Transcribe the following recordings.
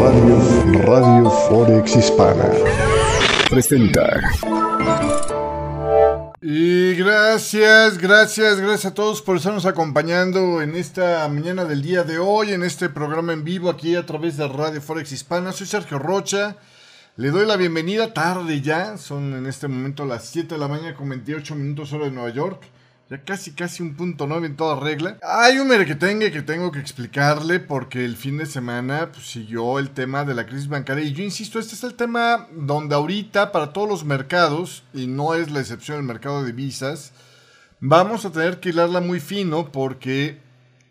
Radio, Radio Forex Hispana presenta. Y gracias, gracias, gracias a todos por estarnos acompañando en esta mañana del día de hoy, en este programa en vivo aquí a través de Radio Forex Hispana. Soy Sergio Rocha. Le doy la bienvenida tarde ya, son en este momento las 7 de la mañana con 28 minutos hora de Nueva York. Casi, casi un punto nueve en toda regla. Hay un merequetengue que tengo que explicarle porque el fin de semana pues, siguió el tema de la crisis bancaria. Y yo insisto, este es el tema donde ahorita para todos los mercados, y no es la excepción el mercado de divisas, vamos a tener que hilarla muy fino porque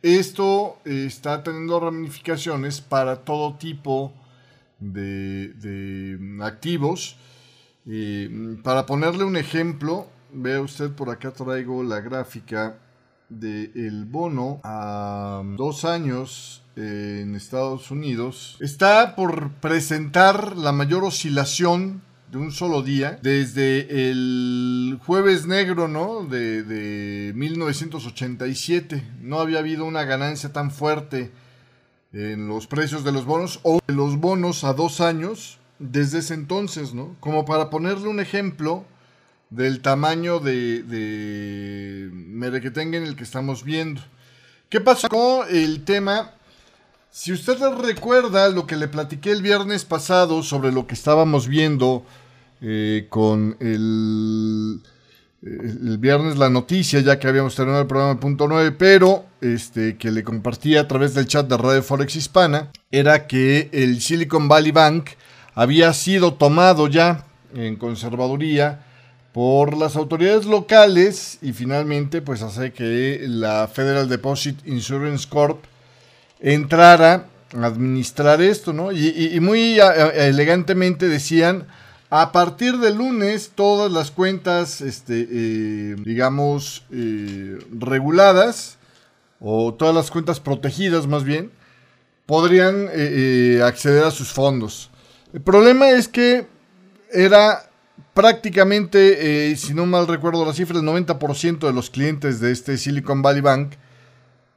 esto está teniendo ramificaciones para todo tipo de, activos. Y para ponerle un ejemplo, Vea usted por acá traigo la gráfica del bono a dos años en Estados Unidos. Está por presentar la mayor oscilación de un solo día desde el jueves negro, ¿no? De, de 1987. No había habido una ganancia tan fuerte en los precios de los bonos o de los bonos a dos años desde ese entonces, ¿no? Como para ponerle un ejemplo, del tamaño de, de en el que estamos viendo. ¿Qué pasó con el tema? Si usted recuerda lo que le platiqué el viernes pasado sobre lo que estábamos viendo eh, con el, el, viernes la noticia, ya que habíamos terminado el programa punto 9, pero este, que le compartí a través del chat de Radio Forex Hispana, era que el Silicon Valley Bank había sido tomado ya en conservaduría por las autoridades locales y finalmente pues hace que la Federal Deposit Insurance Corp entrara a administrar esto, ¿no? Y, muy elegantemente decían, a partir de lunes todas las cuentas, este, eh, digamos, eh, reguladas, o todas las cuentas protegidas más bien, podrían eh, acceder a sus fondos. El problema es que era prácticamente, eh, si no mal recuerdo la cifra, el 90% de los clientes de este Silicon Valley Bank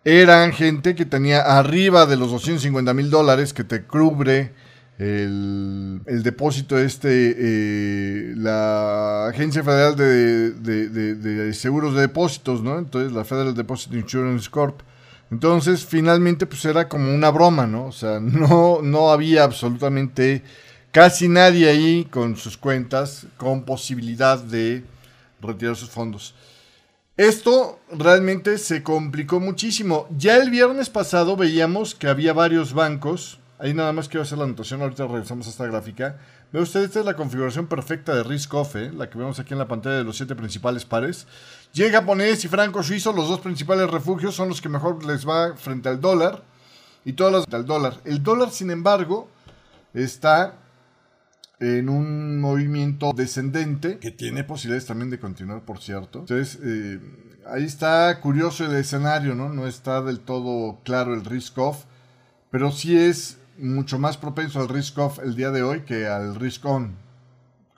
eran gente que tenía arriba de los 250 mil dólares que te cubre el, depósito de este, eh, la Agencia Federal de, Seguros de Depósitos, ¿no? Entonces, la Federal Deposit Insurance Corp. Entonces, finalmente, pues era como una broma, ¿no? O sea, no, no había absolutamente Casi nadie ahí con sus cuentas con posibilidad de retirar sus fondos. Esto realmente se complicó muchísimo. Ya el viernes pasado veíamos que había varios bancos. Ahí nada más quiero hacer la anotación, ahorita regresamos a esta gráfica. Ve usted, esta es la configuración perfecta de Risk Off, ¿eh? la que vemos aquí en la pantalla de los siete principales pares. Yen japonés y franco suizo, los dos principales refugios, son los que mejor les va frente al dólar. Y todas las al dólar. El dólar, sin embargo, está en un movimiento descendente que tiene posibilidades también de continuar, por cierto. Entonces, eh, ahí está curioso el escenario, ¿no? No está del todo claro el risk off, pero sí es mucho más propenso al risk off el día de hoy que al risk on.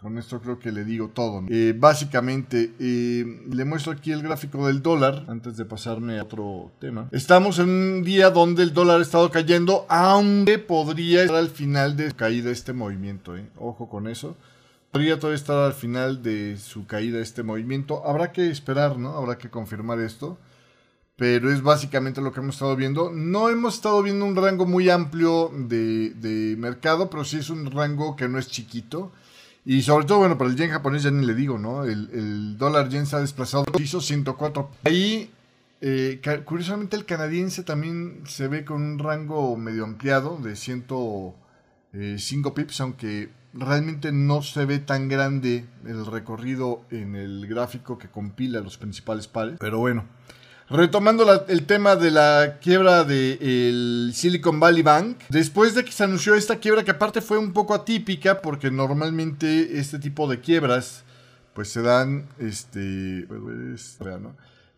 Con esto creo que le digo todo. Eh, básicamente, eh, le muestro aquí el gráfico del dólar antes de pasarme a otro tema. Estamos en un día donde el dólar ha estado cayendo, aunque podría estar al final de caída este movimiento. Eh. Ojo con eso. Podría todavía estar al final de su caída este movimiento. Habrá que esperar, ¿no? Habrá que confirmar esto. Pero es básicamente lo que hemos estado viendo. No hemos estado viendo un rango muy amplio de, de mercado, pero sí es un rango que no es chiquito. Y sobre todo, bueno, para el yen japonés ya ni le digo, ¿no? El, dólar yen se ha desplazado, hizo 104. Ahí, eh, curiosamente, el canadiense también se ve con un rango medio ampliado de 105 eh, pips, aunque realmente no se ve tan grande el recorrido en el gráfico que compila los principales pares. Pero bueno, Retomando el tema de la quiebra del Silicon Valley Bank, después de que se anunció esta quiebra, que aparte fue un poco atípica, porque normalmente este tipo de quiebras, pues se dan, este,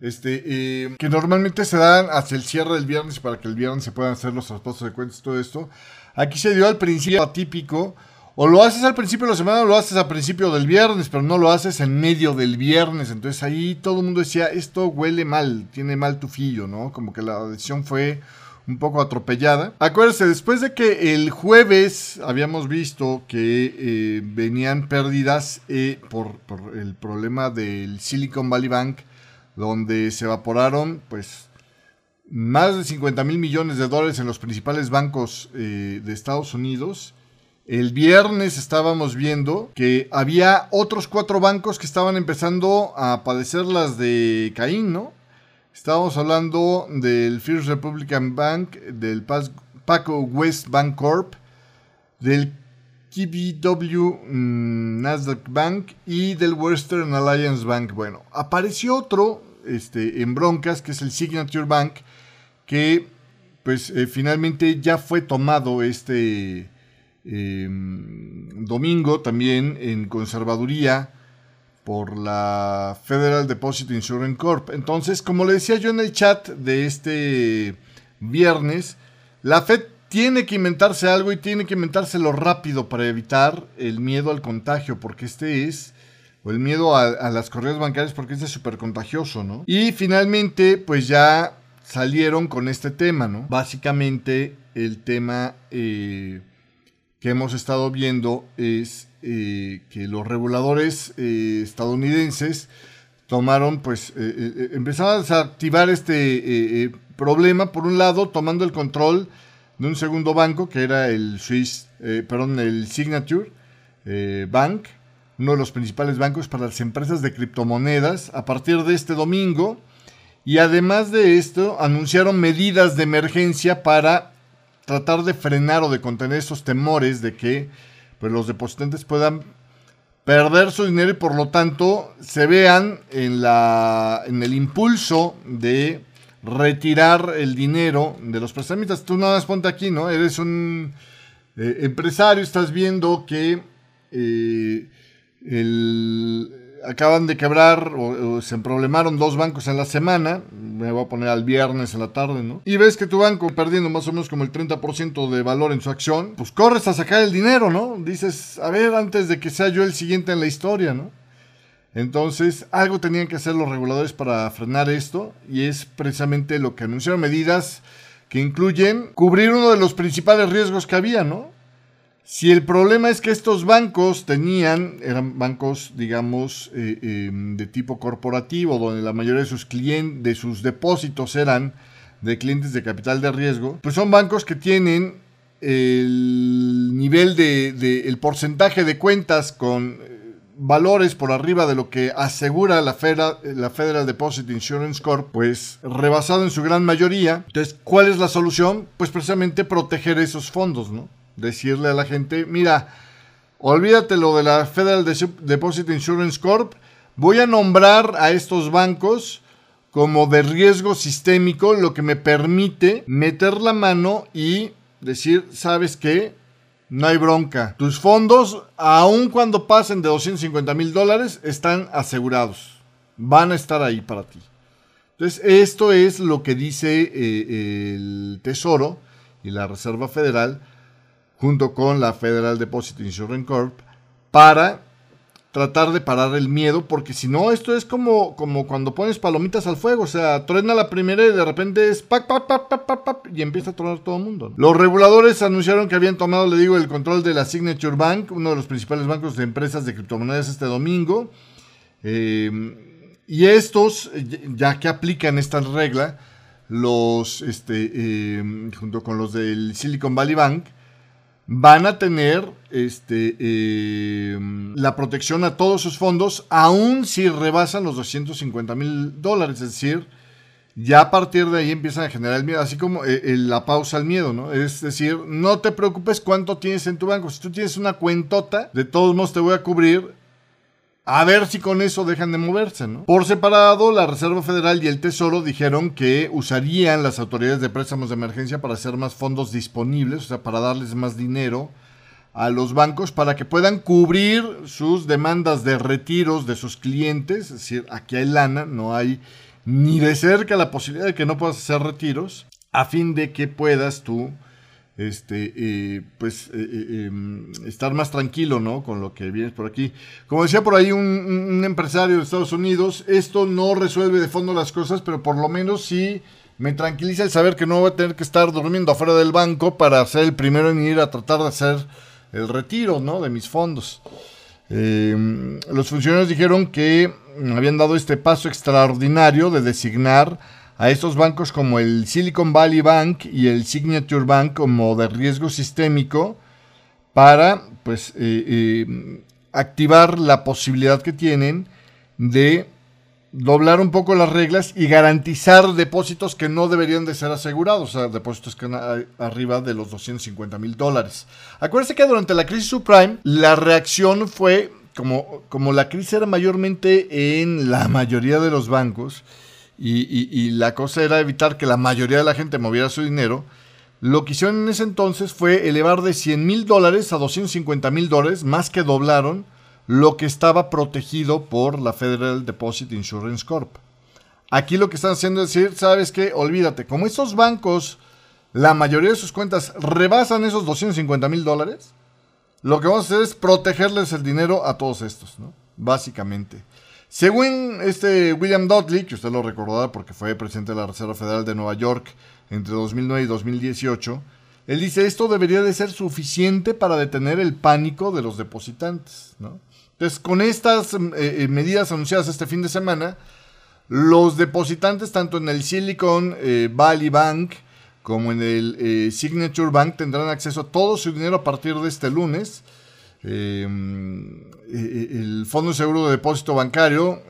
este eh, que normalmente se dan hacia el cierre del viernes para que el viernes se puedan hacer los traspasos de cuentas, todo esto. Aquí se dio al principio atípico o lo haces al principio de la semana o lo haces al principio del viernes, pero no lo haces en medio del viernes. Entonces ahí todo el mundo decía, esto huele mal, tiene mal tufillo, ¿no? Como que la decisión fue un poco atropellada. Acuérdense, después de que el jueves habíamos visto que eh, venían pérdidas eh, por, el problema del Silicon Valley Bank, donde se evaporaron pues más de 50 mil millones de dólares en los principales bancos eh, de Estados Unidos. El viernes estábamos viendo que había otros cuatro bancos que estaban empezando a padecer las de Caín, ¿no? Estábamos hablando del First Republican Bank, del Paco West Bank Corp, del KBW mm, Nasdaq Bank y del Western Alliance Bank. Bueno, apareció otro este, en broncas, que es el Signature Bank, que pues eh, finalmente ya fue tomado este em, domingo también en conservaduría por la Federal Deposit Insurance Corp. Entonces, como le decía yo en el chat de este viernes, la Fed tiene que inventarse algo y tiene que inventárselo rápido para evitar el miedo al contagio, porque este es, o el miedo a, las correas bancarias, porque este es súper contagioso, ¿no? Y finalmente, pues ya salieron con este tema, ¿no? Básicamente, el tema eh, que hemos estado viendo es eh, que los reguladores eh, estadounidenses tomaron, pues, eh, empezaron a activar este problema, por un lado, tomando el control de un segundo banco, que era el Swiss, perdón, el Signature Bank, uno de los principales bancos para las empresas de criptomonedas, a partir de este domingo. Y además de esto, anunciaron medidas de emergencia para tratar de frenar o de contener esos temores de que pues los depositantes puedan perder su dinero y por lo tanto se vean en, la, en el impulso de retirar el dinero de los prestamistas. Tú nada más ponte aquí, ¿no? Eres un eh, empresario, estás viendo que eh, el, acaban de quebrar o, se problemaron dos bancos en la semana, me voy a poner al viernes en la tarde, ¿no? Y ves que tu banco perdiendo más o menos como el 30% de valor en su acción, pues corres a sacar el dinero, ¿no? Dices, a ver, antes de que sea yo el siguiente en la historia, ¿no? Entonces, algo tenían que hacer los reguladores para frenar esto y es precisamente lo que anunciaron medidas que incluyen cubrir uno de los principales riesgos que había, ¿no? Si el problema es que estos bancos tenían, eran bancos, digamos, eh, em, de tipo corporativo, donde la mayoría de sus clientes, de sus depósitos eran de clientes de capital de riesgo, pues son bancos que tienen el nivel de, el porcentaje de cuentas con eh, valores por arriba de lo que asegura la, la Federal Deposit Insurance Corp, pues rebasado en su gran mayoría. Entonces, ¿cuál es la solución? Pues precisamente proteger esos fondos, ¿no? Decirle a la gente, mira, olvídate lo de la Federal Deposit Insurance Corp, voy a nombrar a estos bancos como de riesgo sistémico, lo que me permite meter la mano y decir, ¿sabes qué? No hay bronca. Tus fondos, aun cuando pasen de 250 mil dólares, están asegurados. Van a estar ahí para ti. Entonces, esto es lo que dice eh, el Tesoro y la Reserva Federal junto con la Federal Deposit Insurance Corp para tratar de parar el miedo, porque si no, esto es como, como cuando pones palomitas al fuego, o sea, truena la primera y de repente es pac, pac, pac, pac, pac, y empieza a tronar todo el mundo. Los reguladores anunciaron que habían tomado, le digo, el control de la Signature Bank, uno de los principales bancos de empresas de criptomonedas este domingo. Eh, y estos, ya que aplican esta regla, los, este, eh, junto con los del Silicon Valley Bank, van a tener este, em, la protección a todos sus fondos, aun si rebasan los 250 mil dólares. Es decir, ya a partir de ahí empiezan a generar el miedo, así como eh, la pausa al miedo, ¿no? Es decir, no te preocupes cuánto tienes en tu banco. Si tú tienes una cuentota, de todos modos te voy a cubrir a ver si con eso dejan de moverse, ¿no? Por separado, la Reserva Federal y el Tesoro dijeron que usarían las autoridades de préstamos de emergencia para hacer más fondos disponibles, o sea, para darles más dinero a los bancos para que puedan cubrir sus demandas de retiros de sus clientes. Es decir, aquí hay lana, no hay ni de cerca la posibilidad de que no puedas hacer retiros, a fin de que puedas tú este, pues, eh, eh, em, estar más tranquilo, ¿no? Con lo que vienes por aquí. Como decía por ahí un, empresario de Estados Unidos, esto no resuelve de fondo las cosas, pero por lo menos sí me tranquiliza el saber que no voy a tener que estar durmiendo afuera del banco para ser el primero en ir a tratar de hacer el retiro, ¿no? De mis fondos. Eh, los funcionarios dijeron que habían dado este paso extraordinario de designar a estos bancos como el Silicon Valley Bank y el Signature Bank como de riesgo sistémico para pues eh, eh, activar la posibilidad que tienen de doblar un poco las reglas y garantizar depósitos que no deberían de ser asegurados, o sea, depósitos que están arriba de los 250 mil dólares. Acuérdense que durante la crisis subprime, la reacción fue, como, como la crisis era mayormente en la mayoría de los bancos, y, la cosa era evitar que la mayoría de la gente moviera su dinero, lo que hicieron en ese entonces fue elevar de 100 mil dólares a 250 mil dólares, más que doblaron lo que estaba protegido por la Federal Deposit Insurance Corp. Aquí lo que están haciendo es decir, ¿sabes qué? Olvídate, como estos bancos, la mayoría de sus cuentas rebasan esos 250 mil dólares, lo que vamos a hacer es protegerles el dinero a todos estos, ¿no? Básicamente. Según este William Dudley, que usted lo recordará porque fue presidente de la Reserva Federal de Nueva York entre 2009 y 2018, él dice esto debería de ser suficiente para detener el pánico de los depositantes. Entonces, con estas mm, eh, eh, medidas anunciadas este fin de semana, los depositantes tanto en el Silicon eh, Valley Bank como en el Signature Bank tendrán acceso a todo su dinero a partir de este lunes. Em, el Fondo Seguro de Depósito Bancario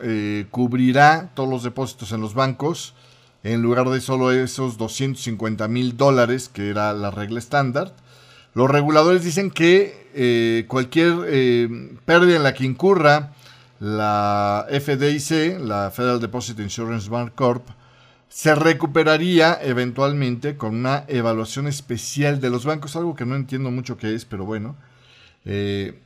cubrirá todos los depósitos en los bancos en lugar de solo esos 250 mil dólares que era la regla estándar. Los reguladores dicen que eh, cualquier eh, pérdida en la que incurra la FDIC, la Federal Deposit Insurance Bank Corp, se recuperaría eventualmente con una evaluación especial de los bancos, algo que no entiendo mucho qué es, pero bueno. Eh,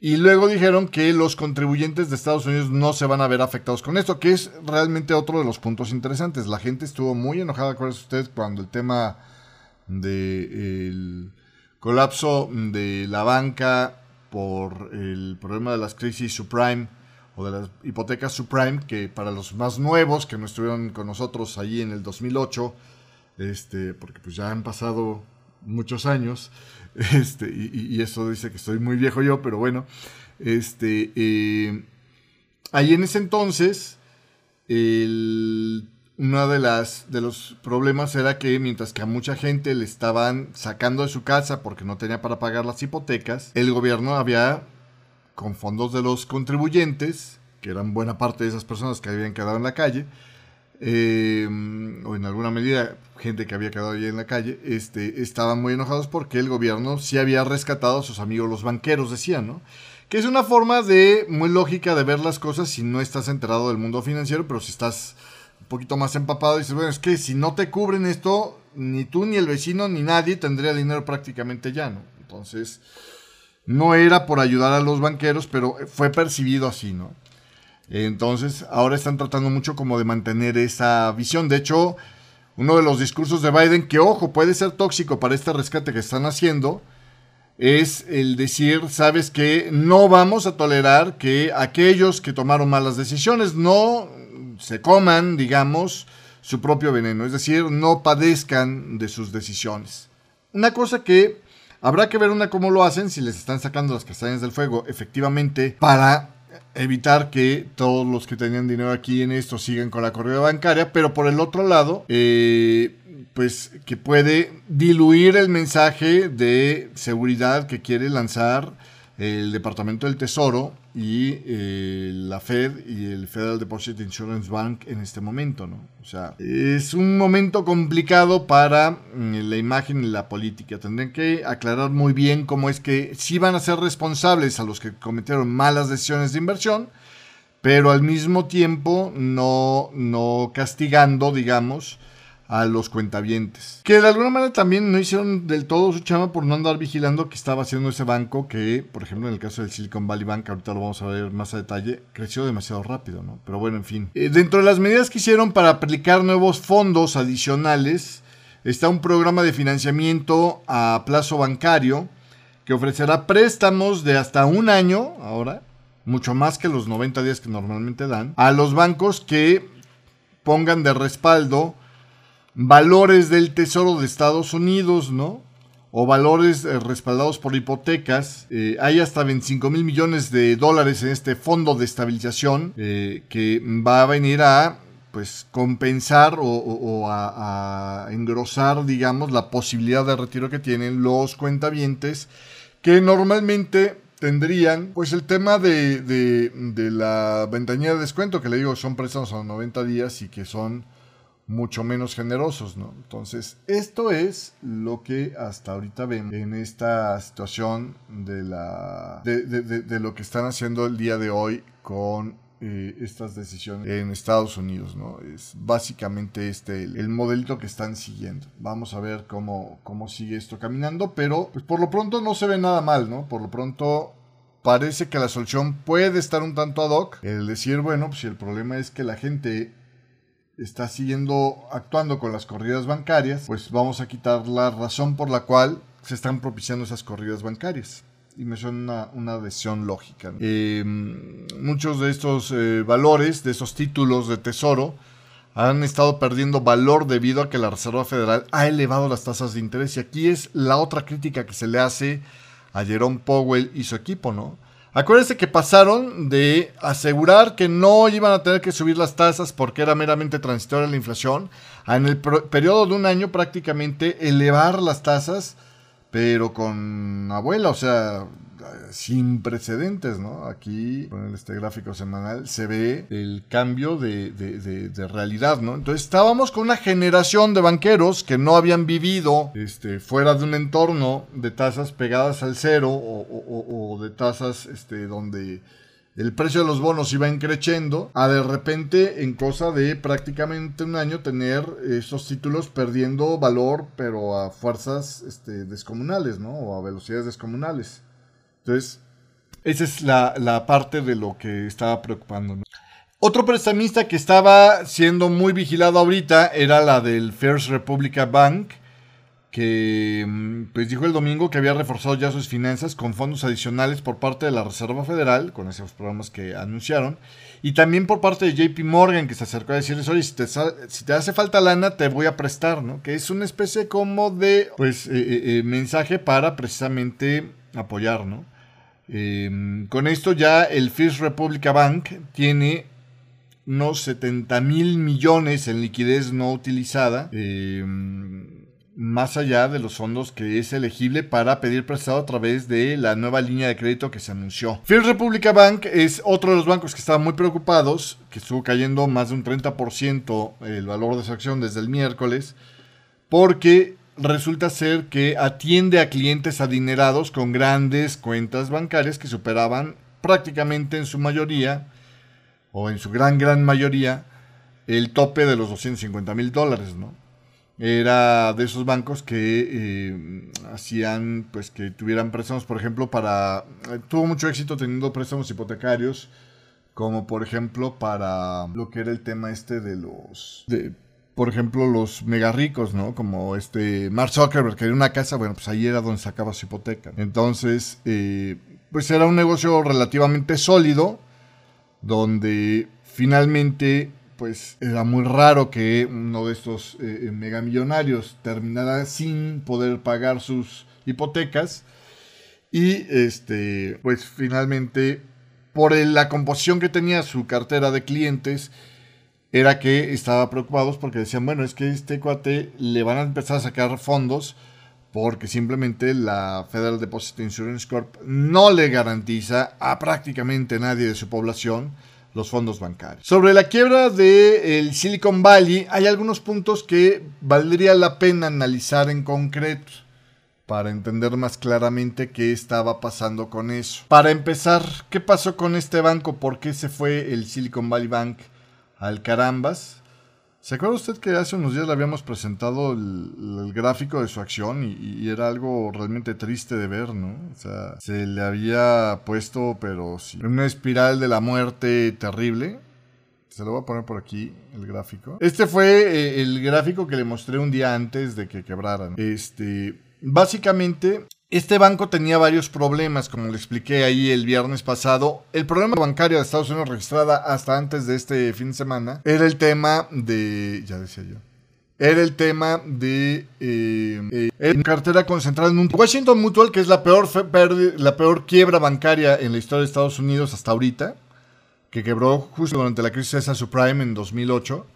y luego dijeron que los contribuyentes de Estados Unidos no se van a ver afectados con esto, que es realmente otro de los puntos interesantes. La gente estuvo muy enojada, acuérdense usted, cuando el tema de colapso de la banca por el problema de las crisis subprime o de las hipotecas subprime, que para los más nuevos que no estuvieron con nosotros allí en el 2008, este, porque pues ya han pasado muchos años, este, y, eso dice que estoy muy viejo yo, pero bueno, este, eh, ahí en ese entonces, uno de, las, de los problemas era que mientras que a mucha gente le estaban sacando de su casa porque no tenía para pagar las hipotecas, el gobierno había, con fondos de los contribuyentes, que eran buena parte de esas personas que habían quedado en la calle, eh, o en alguna medida gente que había quedado allí en la calle, este, estaban muy enojados porque el gobierno sí había rescatado a sus amigos los banqueros, decían, ¿no? Que es una forma de, muy lógica de ver las cosas si no estás enterado del mundo financiero, pero si estás un poquito más empapado dices, bueno, es que si no te cubren esto, ni tú, ni el vecino, ni nadie tendría dinero prácticamente ya, ¿no? Entonces, no era por ayudar a los banqueros, pero fue percibido así, ¿no? Entonces, ahora están tratando mucho como de mantener esa visión. De hecho, uno de los discursos de Biden, que ojo, puede ser tóxico para este rescate que están haciendo, es el decir, sabes que no vamos a tolerar que aquellos que tomaron malas decisiones no se coman, digamos, su propio veneno, es decir, no padezcan de sus decisiones. Una cosa que habrá que ver una cómo lo hacen, si les están sacando las castañas del fuego, efectivamente, para evitar que todos los que tenían dinero aquí en esto sigan con la corrida bancaria, pero por el otro lado, eh, pues que puede diluir el mensaje de seguridad que quiere lanzar el Departamento del Tesoro y eh, la Fed y el Federal Deposit Insurance Bank en este momento, ¿no? O sea, es un momento complicado para mm, la imagen y la política. Tendrían que aclarar muy bien cómo es que sí van a ser responsables a los que cometieron malas decisiones de inversión, pero al mismo tiempo no, no castigando, digamos, a los cuentavientes. Que de alguna manera también no hicieron del todo su chama por no andar vigilando que estaba haciendo ese banco que, por ejemplo, en el caso del Silicon Valley Bank, ahorita lo vamos a ver más a detalle, creció demasiado rápido, ¿no? Pero bueno, en fin. Eh, dentro de las medidas que hicieron para aplicar nuevos fondos adicionales, está un programa de financiamiento a plazo bancario que ofrecerá préstamos de hasta un año, ahora, mucho más que los 90 días que normalmente dan, a los bancos que pongan de respaldo valores del Tesoro de Estados Unidos, ¿no? O valores eh, respaldados por hipotecas. Eh, hay hasta 25 mil millones de dólares en este fondo de estabilización eh, que va a venir a pues compensar o, a, engrosar, digamos, la posibilidad de retiro que tienen los cuentavientes que normalmente tendrían, pues el tema de, de, la ventanilla de descuento, que le digo, son préstamos a 90 días y que son mucho menos generosos, ¿no? Entonces, esto es lo que hasta ahorita vemos en esta situación de la de, lo que están haciendo el día de hoy con eh, estas decisiones en Estados Unidos, ¿no? Es básicamente este el, modelito que están siguiendo. Vamos a ver cómo, cómo sigue esto caminando, pero pues, por lo pronto no se ve nada mal, ¿no? Por lo pronto parece que la solución puede estar un tanto ad hoc. El decir, bueno, pues si el problema es que la gente está siguiendo actuando con las corridas bancarias, pues vamos a quitar la razón por la cual se están propiciando esas corridas bancarias. Y me suena una, decisión lógica. Em, muchos de estos eh, valores, de esos títulos de tesoro, han estado perdiendo valor debido a que la Reserva Federal ha elevado las tasas de interés. Y aquí es la otra crítica que se le hace a Jerome Powell y su equipo, ¿no? Acuérdense que pasaron de asegurar que no iban a tener que subir las tasas porque era meramente transitoria la inflación, a en el periodo de un año prácticamente elevar las tasas, pero con abuela, o sea, sin precedentes, ¿no? Aquí, con este gráfico semanal, se ve el cambio de, realidad, ¿no? Entonces estábamos con una generación de banqueros que no habían vivido este, fuera de un entorno de tasas pegadas al cero o, de tasas este, donde el precio de los bonos iba increciendo, a de repente en cosa de prácticamente un año tener esos títulos perdiendo valor, pero a fuerzas este, descomunales, ¿no? O a velocidades descomunales. Entonces, esa es la, parte de lo que estaba preocupando. Otro prestamista que estaba siendo muy vigilado ahorita era la del First Republic Bank, que mm, pues dijo el domingo que había reforzado ya sus finanzas con fondos adicionales por parte de la Reserva Federal, con esos programas que anunciaron, y también por parte de JP Morgan, que se acercó a decirles, oye, si te, si te hace falta lana, te voy a prestar, ¿no? Que es una especie como de, pues, eh, eh, eh, mensaje para precisamente apoyar, ¿no? Em, con esto ya el First Republic Bank tiene unos 70 mil millones en liquidez no utilizada, em, más allá de los fondos que es elegible para pedir prestado a través de la nueva línea de crédito que se anunció. First Republic Bank es otro de los bancos que estaban muy preocupados, que estuvo cayendo más de un 30% el valor de su acción desde el miércoles, porque resulta ser que atiende a clientes adinerados con grandes cuentas bancarias que superaban prácticamente en su mayoría, o en su gran, gran mayoría, el tope de los 250 mil dólares, ¿no? Era de esos bancos que eh, hacían, pues, que tuvieran préstamos, por ejemplo, para... Eh, tuvo mucho éxito teniendo préstamos hipotecarios, como por ejemplo para lo que era el tema este de los... De, por ejemplo, los mega ricos, ¿no? Como este Mark Zuckerberg, que quería una casa, bueno, pues ahí era donde sacaba su hipoteca. Entonces, eh, pues era un negocio relativamente sólido, donde finalmente, pues era muy raro que uno de estos eh, megamillonarios terminara sin poder pagar sus hipotecas. Y este, pues finalmente, por la composición que tenía su cartera de clientes, era que estaba preocupados porque decían, bueno, es que este cuate le van a empezar a sacar fondos porque simplemente la Federal Deposit Insurance Corp no le garantiza a prácticamente nadie de su población los fondos bancarios. Sobre la quiebra del Silicon Valley, hay algunos puntos que valdría la pena analizar en concreto para entender más claramente qué estaba pasando con eso. Para empezar, ¿qué pasó con este banco? ¿Por qué se fue el Silicon Valley Bank? al carambas. ¿Se acuerda usted que hace unos días le habíamos presentado el, gráfico de su acción y, era algo realmente triste de ver, ¿no? O sea, se le había puesto, pero sí, una espiral de la muerte terrible. Se lo voy a poner por aquí, el gráfico. Este fue eh, el gráfico que le mostré un día antes de que quebraran. Este, básicamente, este banco tenía varios problemas, como le expliqué ahí el viernes pasado. El problema bancario de Estados Unidos registrada hasta antes de este fin de semana era el tema de, ya decía yo, era el tema de eh, eh cartera concentrada en un Washington Mutual, que es la peor, la peor quiebra bancaria en la historia de Estados Unidos hasta ahorita, que quebró justo durante la crisis de subprime en 2008,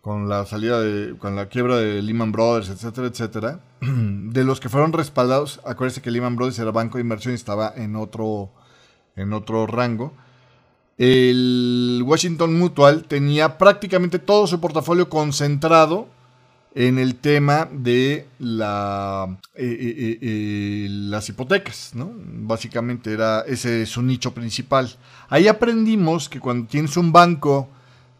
con la salida de, con la quiebra de Lehman Brothers, etcétera, etcétera. De los que fueron respaldados, acuérdense que Lehman Brothers era banco de inversión y estaba en otro, en otro rango el Washington Mutual tenía prácticamente todo su portafolio concentrado en el tema de eh, eh, eh, las hipotecas, ¿no? Básicamente era ese su nicho principal. Ahí aprendimos que cuando tienes un banco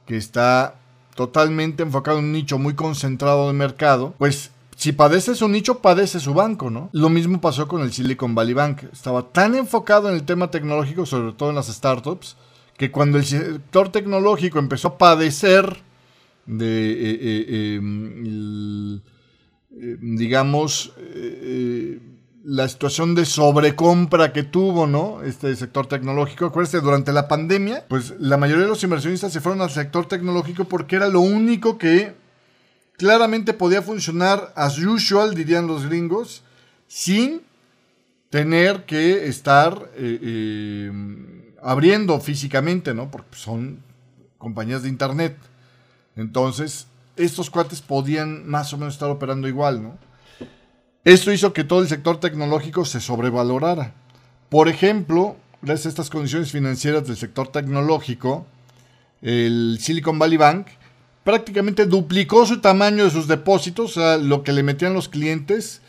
que está totalmente enfocado en un nicho muy concentrado de mercado, pues si padece su nicho, padece su banco, ¿no? Lo mismo pasó con el Silicon Valley Bank. Estaba tan enfocado en el tema tecnológico, sobre todo en las startups, que cuando el sector tecnológico empezó a padecer de, eh, eh, em, eh, digamos, la situación de sobrecompra que tuvo, ¿no? Este sector tecnológico. Acuérdense, durante la pandemia, pues la mayoría de los inversionistas se fueron al sector tecnológico porque era lo único que claramente podía funcionar as usual, dirían los gringos, sin tener que estar abriendo físicamente, ¿no? Porque son compañías de internet. Entonces, estos cuates podían más o menos estar operando igual, ¿no? Esto hizo que todo el sector tecnológico se sobrevalorara. Por ejemplo, gracias a estas condiciones financieras del sector tecnológico, el Silicon Valley Bank prácticamente duplicó su tamaño de sus depósitos, o sea, lo que le metían los clientes,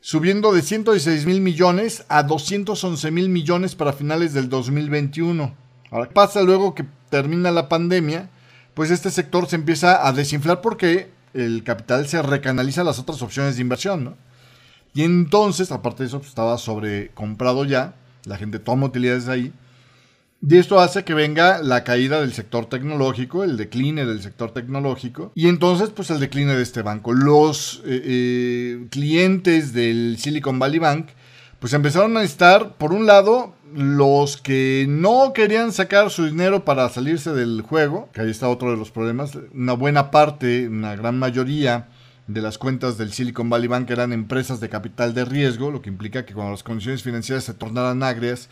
subiendo de 116 mil millones a 211 mil millones para finales del 2021. Ahora pasa luego que termina la pandemia, pues este sector se empieza a desinflar porque el capital se recanaliza a las otras opciones de inversión, ¿no? Y entonces, aparte de eso, pues, estaba sobrecomprado ya, la gente toma utilidades ahí, y esto hace que venga la caída del sector tecnológico, el decline del sector tecnológico, y entonces pues el decline de este banco. Los eh, eh, clientes del Silicon Valley Bank pues empezaron a estar, por un lado, los que no querían sacar su dinero para salirse del juego, que ahí está otro de los problemas, una buena parte, una gran mayoría de las cuentas del Silicon Valley Bank eran empresas de capital de riesgo, lo que implica que cuando las condiciones financieras se tornaran agrias,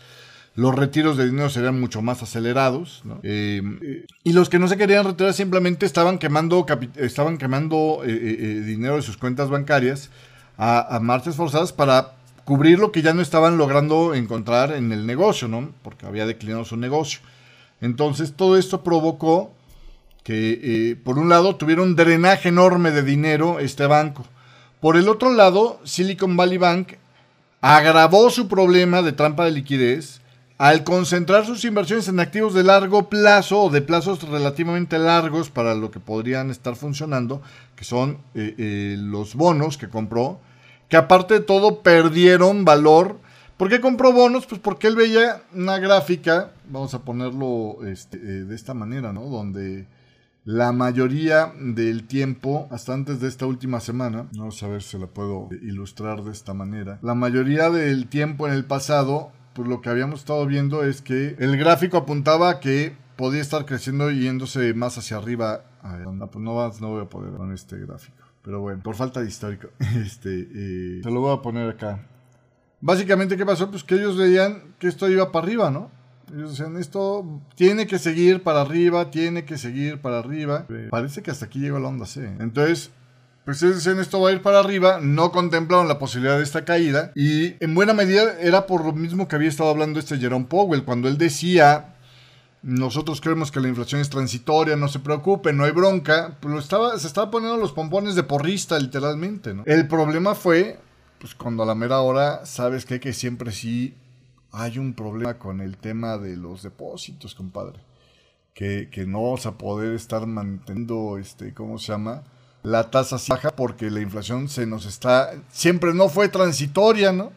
los retiros de dinero serían mucho más acelerados. Eh, y los que no se querían retirar simplemente estaban quemando, estaban quemando eh, eh, dinero de sus cuentas bancarias a, a, marchas forzadas para cubrir lo que ya no estaban logrando encontrar en el negocio, ¿no? porque había declinado su negocio. Entonces todo esto provocó que, por un lado, tuviera un drenaje enorme de dinero este banco. Por el otro lado, Silicon Valley Bank agravó su problema de trampa de liquidez al concentrar sus inversiones en activos de largo plazo o de plazos relativamente largos para lo que podrían estar funcionando, que son eh, eh, los bonos que compró, que aparte de todo perdieron valor. ¿Por qué compró bonos? Pues porque él veía una gráfica, vamos a ponerlo este, eh, de esta manera, ¿no? Donde la mayoría del tiempo, hasta antes de esta última semana, vamos a ver si la puedo ilustrar de esta manera, la mayoría del tiempo en el pasado pues lo que habíamos estado viendo es que el gráfico apuntaba que podía estar creciendo y yéndose más hacia arriba. A ver, no, pues no, voy a poder con este gráfico. Pero bueno, por falta de histórico. Este, eh, se lo voy a poner acá. Básicamente, ¿qué pasó? Pues que ellos veían que esto iba para arriba, ¿no? Ellos decían, esto tiene que seguir para arriba, tiene que seguir para arriba. Parece que hasta aquí llegó la onda C. Entonces, pues ellos decían esto va a ir para arriba, no contemplaron la posibilidad de esta caída y en buena medida era por lo mismo que había estado hablando este Jerome Powell cuando él decía nosotros creemos que la inflación es transitoria, no se preocupe, no hay bronca, pues lo estaba, se estaba poniendo los pompones de porrista literalmente, ¿no? El problema fue, pues cuando a la mera hora, sabes que, que siempre sí hay un problema con el tema de los depósitos, compadre. Que, no vas a poder estar manteniendo, este, ¿cómo se llama? la tasa baja porque la inflación se nos está, siempre no fue transitoria, ¿no?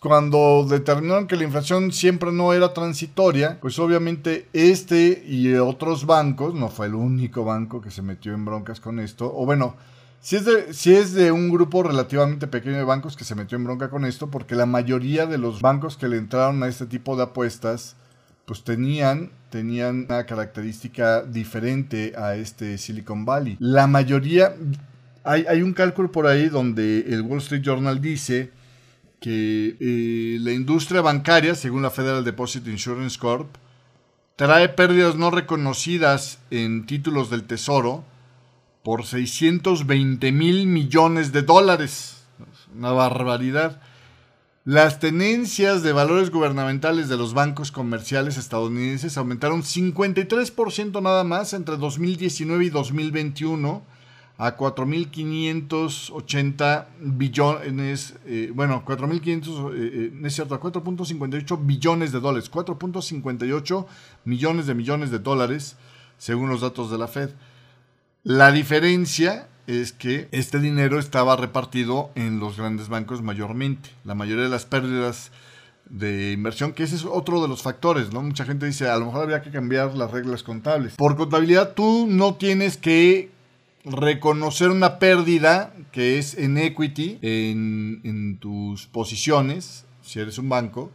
cuando determinaron que la inflación siempre no era transitoria, pues obviamente este y otros bancos, no fue el único banco que se metió en broncas con esto, o bueno, si es, de, un grupo relativamente pequeño de bancos que se metió en bronca con esto, porque la mayoría de los bancos que le entraron a este tipo de apuestas, pues tenían, tenían una característica diferente a este Silicon Valley. La mayoría, hay, hay un cálculo por ahí donde el Wall Street Journal dice que eh, la industria bancaria, según la Federal Deposit Insurance Corp, trae pérdidas no reconocidas en títulos del Tesoro por 620 mil millones de dólares. Una barbaridad. Las tenencias de valores gubernamentales de los bancos comerciales estadounidenses aumentaron 53% nada más entre 2019 y 2021 a 4.580 billones, eh, bueno, 4.500, eh, eh, es cierto, a 4.58 billones de dólares, 4.58 millones de millones de dólares, según los datos de la Fed. La diferencia es que este dinero estaba repartido en los grandes bancos mayormente. La mayoría de las pérdidas de inversión, que ese es otro de los factores, ¿no? Mucha gente dice, a lo mejor habría que cambiar las reglas contables. Por contabilidad, tú no tienes que reconocer una pérdida que es en equity en, tus posiciones, si eres un banco,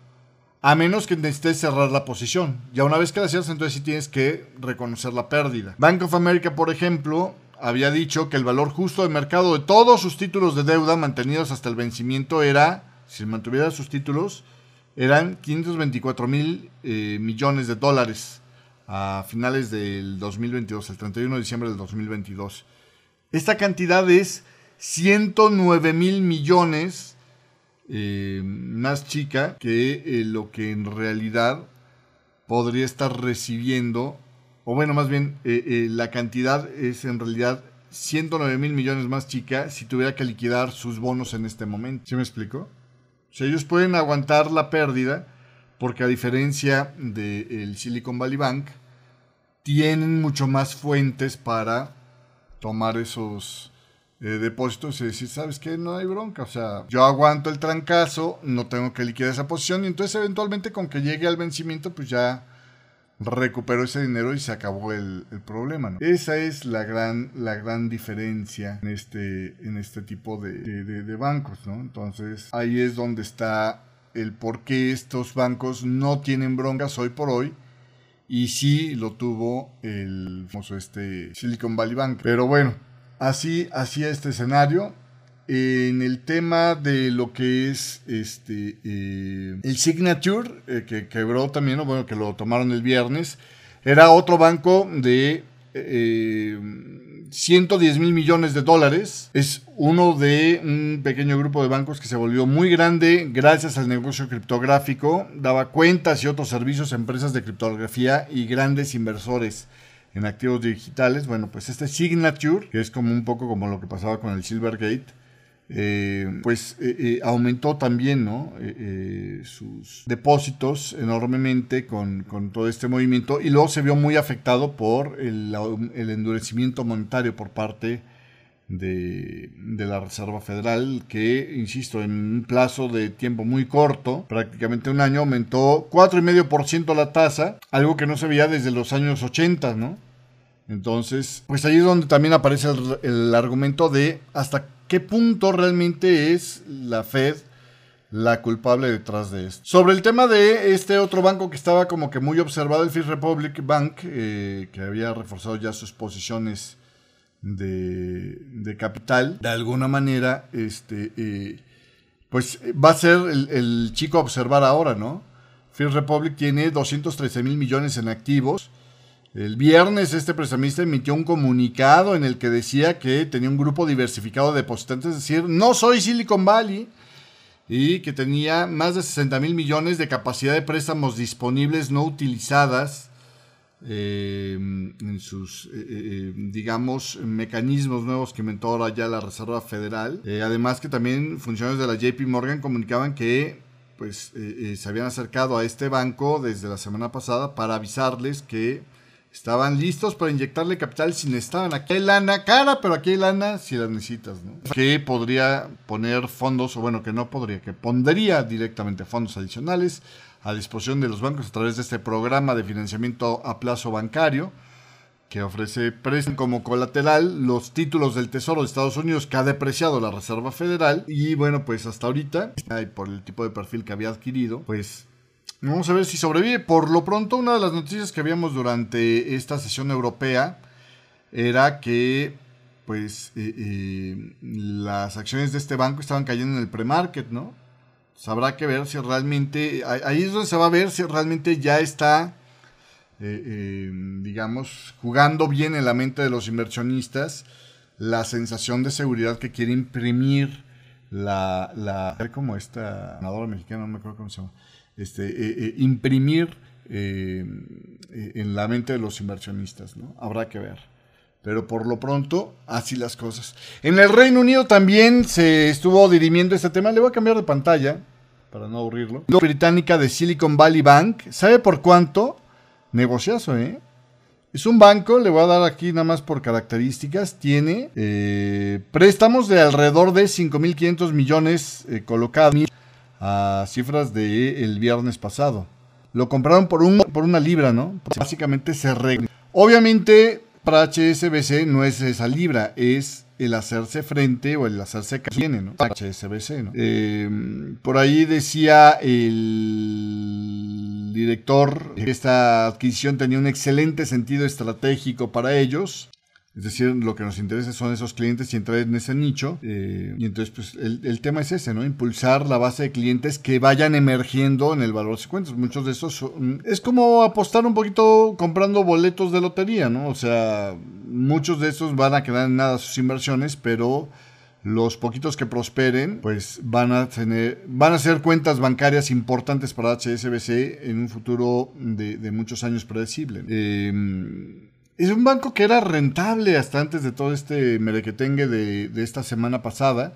a menos que necesites cerrar la posición. Ya una vez que la cierras, entonces sí tienes que reconocer la pérdida. Bank of America, por ejemplo, había dicho que el valor justo de mercado de todos sus títulos de deuda mantenidos hasta el vencimiento era, si mantuviera sus títulos, eran 524 mil eh, millones de dólares a finales del 2022, el 31 de diciembre del 2022. Esta cantidad es 109 mil millones eh, más chica que eh, lo que en realidad podría estar recibiendo, o bueno, más bien eh, la cantidad es en realidad 109 mil millones más chica si tuviera que liquidar sus bonos en este momento. ¿Sí me explico? O sea, ellos pueden aguantar la pérdida porque a diferencia del Silicon Valley Bank, tienen mucho más fuentes para tomar esos eh, depósitos y decir, ¿sabes qué? No hay bronca. O sea, yo aguanto el trancazo, no tengo que liquidar esa posición y entonces eventualmente con que llegue al vencimiento, pues ya recupero ese dinero y se acabó el, problema. ¿no? Esa es la gran, la gran diferencia en este, en este tipo de, de, bancos. ¿no? Entonces ahí es donde está el por qué estos bancos no tienen broncas hoy por hoy y sí lo tuvo el famoso este Silicon Valley Bank. Pero bueno, así hacía este escenario. En el tema de lo que es este eh, el Signature, eh, que quebró también, bueno, que lo tomaron el viernes, era otro banco de eh, 110 mil millones de dólares. Es uno de un pequeño grupo de bancos que se volvió muy grande gracias al negocio criptográfico. Daba cuentas y otros servicios a empresas de criptografía y grandes inversores en activos digitales. Bueno, pues este Signature, que es como un poco como lo que pasaba con el Silvergate, eh, pues eh, eh, aumentó también ¿no? sus depósitos enormemente con, todo este movimiento y luego se vio muy afectado por el, endurecimiento monetario por parte de, de, la Reserva Federal que, insisto, en un plazo de tiempo muy corto, prácticamente un año, aumentó 4,5% la tasa, algo que no se veía desde los años 80, ¿no? Entonces, pues ahí es donde también aparece el, el argumento de hasta qué punto realmente es la Fed la culpable detrás de esto. Sobre el tema de este otro banco que estaba como que muy observado, el First Republic Bank, eh, que había reforzado ya sus posiciones de, capital, de alguna manera, este, eh, pues va a ser el, el, chico a observar ahora, ¿no? First Republic tiene 213 mil millones en activos el viernes este prestamista emitió un comunicado en el que decía que tenía un grupo diversificado de depositantes, es decir, no soy Silicon Valley, y que tenía más de 60 mil millones de capacidad de préstamos disponibles no utilizadas eh, en sus, eh, eh, digamos, mecanismos nuevos que inventó ahora ya la Reserva Federal. además que también funcionarios de la JP Morgan comunicaban que pues se habían acercado a este banco desde la semana pasada para avisarles que Estaban listos para inyectarle capital si necesitaban. Aquí hay lana cara, pero aquí hay lana si la necesitas, ¿no? Que podría poner fondos, o bueno, que no podría, que pondría directamente fondos adicionales a disposición de los bancos a través de este programa de financiamiento a plazo bancario que ofrece préstamo como colateral los títulos del Tesoro de Estados Unidos que ha depreciado la Reserva Federal y bueno pues hasta ahorita por el tipo de perfil que había adquirido pues Vamos a ver si sobrevive. Por lo pronto, una de las noticias que habíamos durante esta sesión europea era que pues eh, eh, las acciones de este banco estaban cayendo en el pre-market, ¿no? Habrá que ver si realmente, ahí es donde se va a ver si realmente ya está, digamos, jugando bien en la mente de los inversionistas la sensación de seguridad que quiere imprimir la, la como esta ganadora mexicana, no me acuerdo cómo se llama, este, imprimir en la mente de los inversionistas, ¿no? Habrá que ver. Pero por lo pronto, así las cosas. En el Reino Unido también se estuvo dirimiendo este tema. Le voy a cambiar de pantalla para no aburrirlo. La británica de Silicon Valley Bank. ¿Sabe por cuánto? Negociazo, ¿eh? Es un banco, le voy a dar aquí nada más por características. Tiene eh, préstamos de alrededor de 5.500 millones eh, colocados a cifras del el viernes pasado. Lo compraron por, un, por una libra, ¿no? Básicamente se regla. Obviamente para HSBC no es esa libra, es el hacerse frente o el hacerse que tiene, ¿no? HSBC, ¿no? Eh, por ahí decía el director que esta adquisición tenía un excelente sentido estratégico para ellos es decir, lo que nos interesa son esos clientes y entrar en ese nicho. Eh, y entonces, pues, el, tema es ese, ¿no? Impulsar la base de clientes que vayan emergiendo en el valor de cuentas. Muchos de esos es como apostar un poquito comprando boletos de lotería, ¿no? O sea, muchos de esos van a quedar en nada sus inversiones, pero los poquitos que prosperen, pues van a tener, van a ser cuentas bancarias importantes para HSBC en un futuro de, muchos años predecible. Eh, es un banco que era rentable hasta antes de todo este merequetengue de, de esta semana pasada.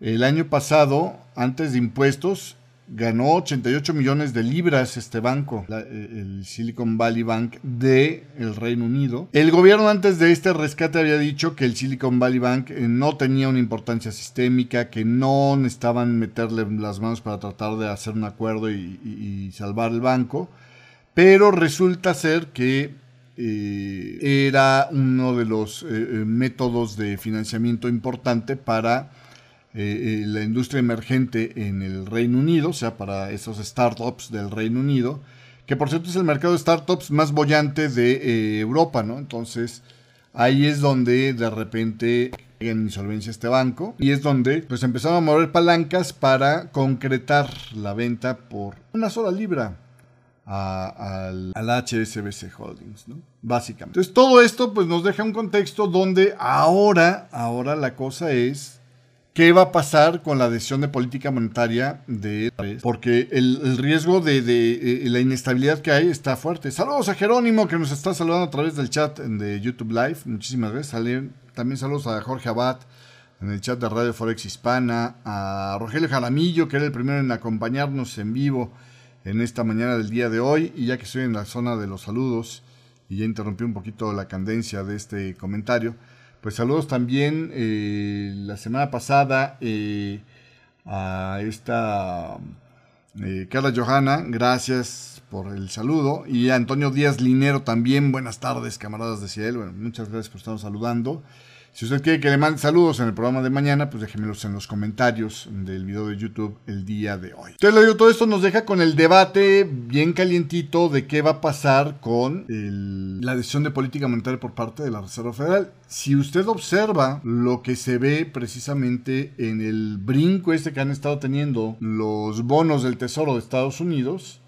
El año pasado, antes de impuestos, ganó 88 millones de libras este banco, el Silicon Valley Bank de el Reino Unido. El gobierno antes de este rescate había dicho que el Silicon Valley Bank eh, no tenía una importancia sistémica, que no necesitaban meterle las manos para tratar de hacer un acuerdo y salvar el banco. Pero resulta ser que eh, era uno de los eh, eh, métodos de financiamiento importante para la industria emergente en el Reino Unido, o sea, para esos startups del Reino Unido, que por cierto es el mercado de startups más bollante de Europa, ¿no? Entonces, ahí es donde de repente en insolvencia este banco y es donde pues empezaron a mover palancas para concretar la venta por una sola libra al, HSBC Holdings, ¿no? Básicamente. Entonces todo esto pues nos deja un contexto donde ahora, ahora la cosa es qué va a pasar con la decisión de política monetaria de porque el, riesgo de, eh, la inestabilidad que hay está fuerte. Saludos a Jerónimo que nos está saludando a través del chat de YouTube Live. Muchísimas gracias. También saludos a Jorge Abad en el chat de Radio Forex Hispana, a Rogelio Jaramillo, que era el primero en acompañarnos en vivo en esta mañana del día de hoy. Y ya que estoy en la zona de los saludos y ya interrumpí un poquito la candencia de este comentario, pues saludos también eh, la semana pasada eh, a esta eh, Carla Johanna, gracias por el saludo. Y a Antonio Díaz Linero también, buenas tardes, camaradas de Cielo. Bueno, muchas gracias por estarnos saludando. Si usted quiere que le mande saludos en el programa de mañana, pues déjenmelos en los comentarios del video de YouTube el día de hoy. Entonces le digo, todo esto nos deja con el debate bien calientito de qué va a pasar con la decisión de política monetaria por parte de la Reserva Federal. Si usted observa lo que se ve precisamente en el brinco este que han estado teniendo los bonos del Tesoro de Estados Unidos,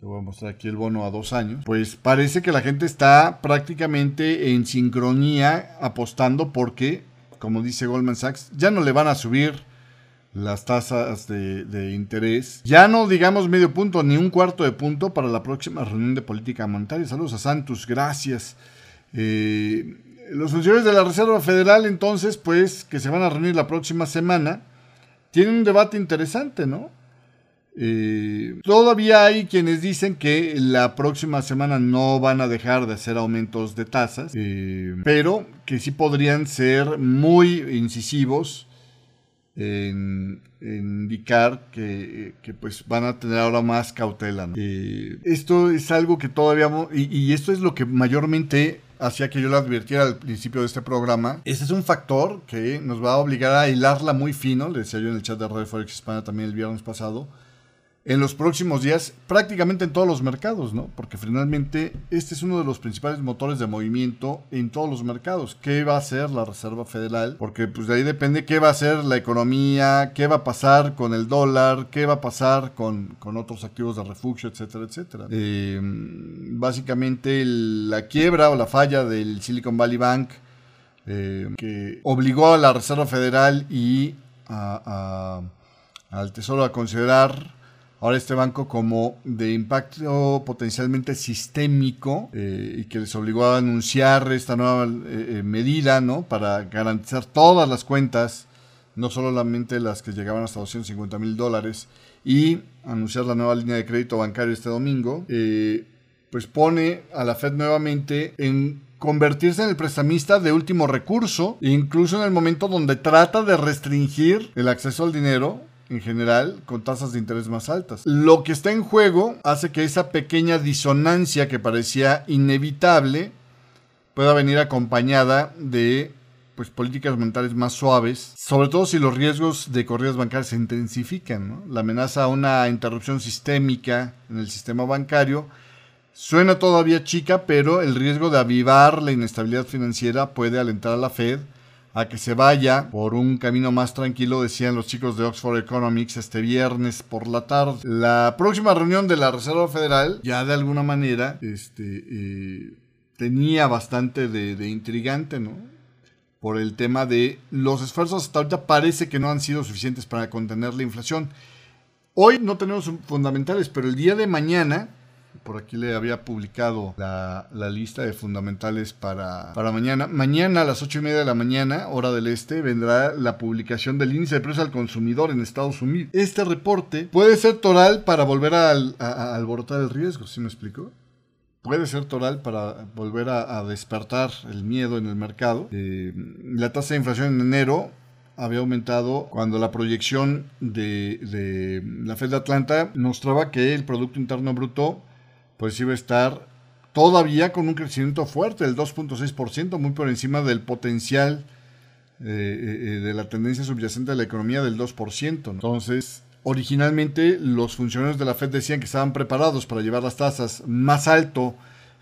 te voy a mostrar aquí el bono a dos años. Pues parece que la gente está prácticamente en sincronía apostando porque, como dice Goldman Sachs, ya no le van a subir las tasas de, interés. Ya no digamos medio punto ni un cuarto de punto para la próxima reunión de política monetaria. Saludos a Santos, gracias. Eh, los funcionarios de la Reserva Federal entonces, pues, que se van a reunir la próxima semana, tienen un debate interesante, ¿no? Eh, todavía hay quienes dicen que la próxima semana no van a dejar de hacer aumentos de tasas, eh, pero que sí podrían ser muy incisivos en, indicar que, pues van a tener ahora más cautela. Eh, esto es algo que todavía, y, esto es lo que mayormente hacía que yo lo advirtiera al principio de este programa. Este es un factor que nos va a obligar a hilarla muy fino, le decía yo en el chat de Radio Forex Hispana también el viernes pasado en los próximos días prácticamente en todos los mercados, ¿no? Porque finalmente este es uno de los principales motores de movimiento en todos los mercados. ¿Qué va a hacer la Reserva Federal? Porque pues de ahí depende qué va a hacer la economía, qué va a pasar con el dólar, qué va a pasar con, otros activos de refugio, etcétera, etcétera. Eh, básicamente la quiebra o la falla del Silicon Valley Bank eh, que obligó a la Reserva Federal y al Tesoro a considerar ahora este banco como de impacto potencialmente sistémico eh, y que les obligó a anunciar esta nueva eh, eh, medida, ¿no? Para garantizar todas las cuentas, no solamente las que llegaban hasta 250 mil dólares, y anunciar la nueva línea de crédito bancario este domingo, pues pone a la Fed nuevamente en convertirse en el prestamista de último recurso, incluso en el momento donde trata de restringir el acceso al dinero en general con tasas de interés más altas. Lo que está en juego hace que esa pequeña disonancia que parecía inevitable pueda venir acompañada de pues, políticas monetarias más suaves, sobre todo si los riesgos de corridas bancarias se intensifican. La amenaza a una interrupción sistémica en el sistema bancario suena todavía chica, pero el riesgo de avivar la inestabilidad financiera puede alentar a la Fed a que se vaya por un camino más tranquilo, decían los chicos de Oxford Economics este viernes por la tarde. La próxima reunión de la Reserva Federal ya de alguna manera este, eh, tenía bastante de, intrigante, ¿no? Por el tema de los esfuerzos hasta ahorita parece que no han sido suficientes para contener la inflación. Hoy no tenemos fundamentales, pero el día de mañana por aquí le había publicado la, lista de fundamentales para, para, mañana. Mañana a las ocho y media de la mañana, hora del este, vendrá la publicación del índice de precios al consumidor en Estados Unidos. Este reporte puede ser toral para volver a, alborotar el riesgo, ¿sí me explico? Puede ser toral para volver a, despertar el miedo en el mercado. Eh, la tasa de inflación en enero había aumentado cuando la proyección de, de, la Fed de Atlanta mostraba que el Producto Interno Bruto pues iba a estar todavía con un crecimiento fuerte, el 2.6%, muy por encima del potencial eh, eh, de la tendencia subyacente de la economía del 2%. Entonces, originalmente los funcionarios de la Fed decían que estaban preparados para llevar las tasas más alto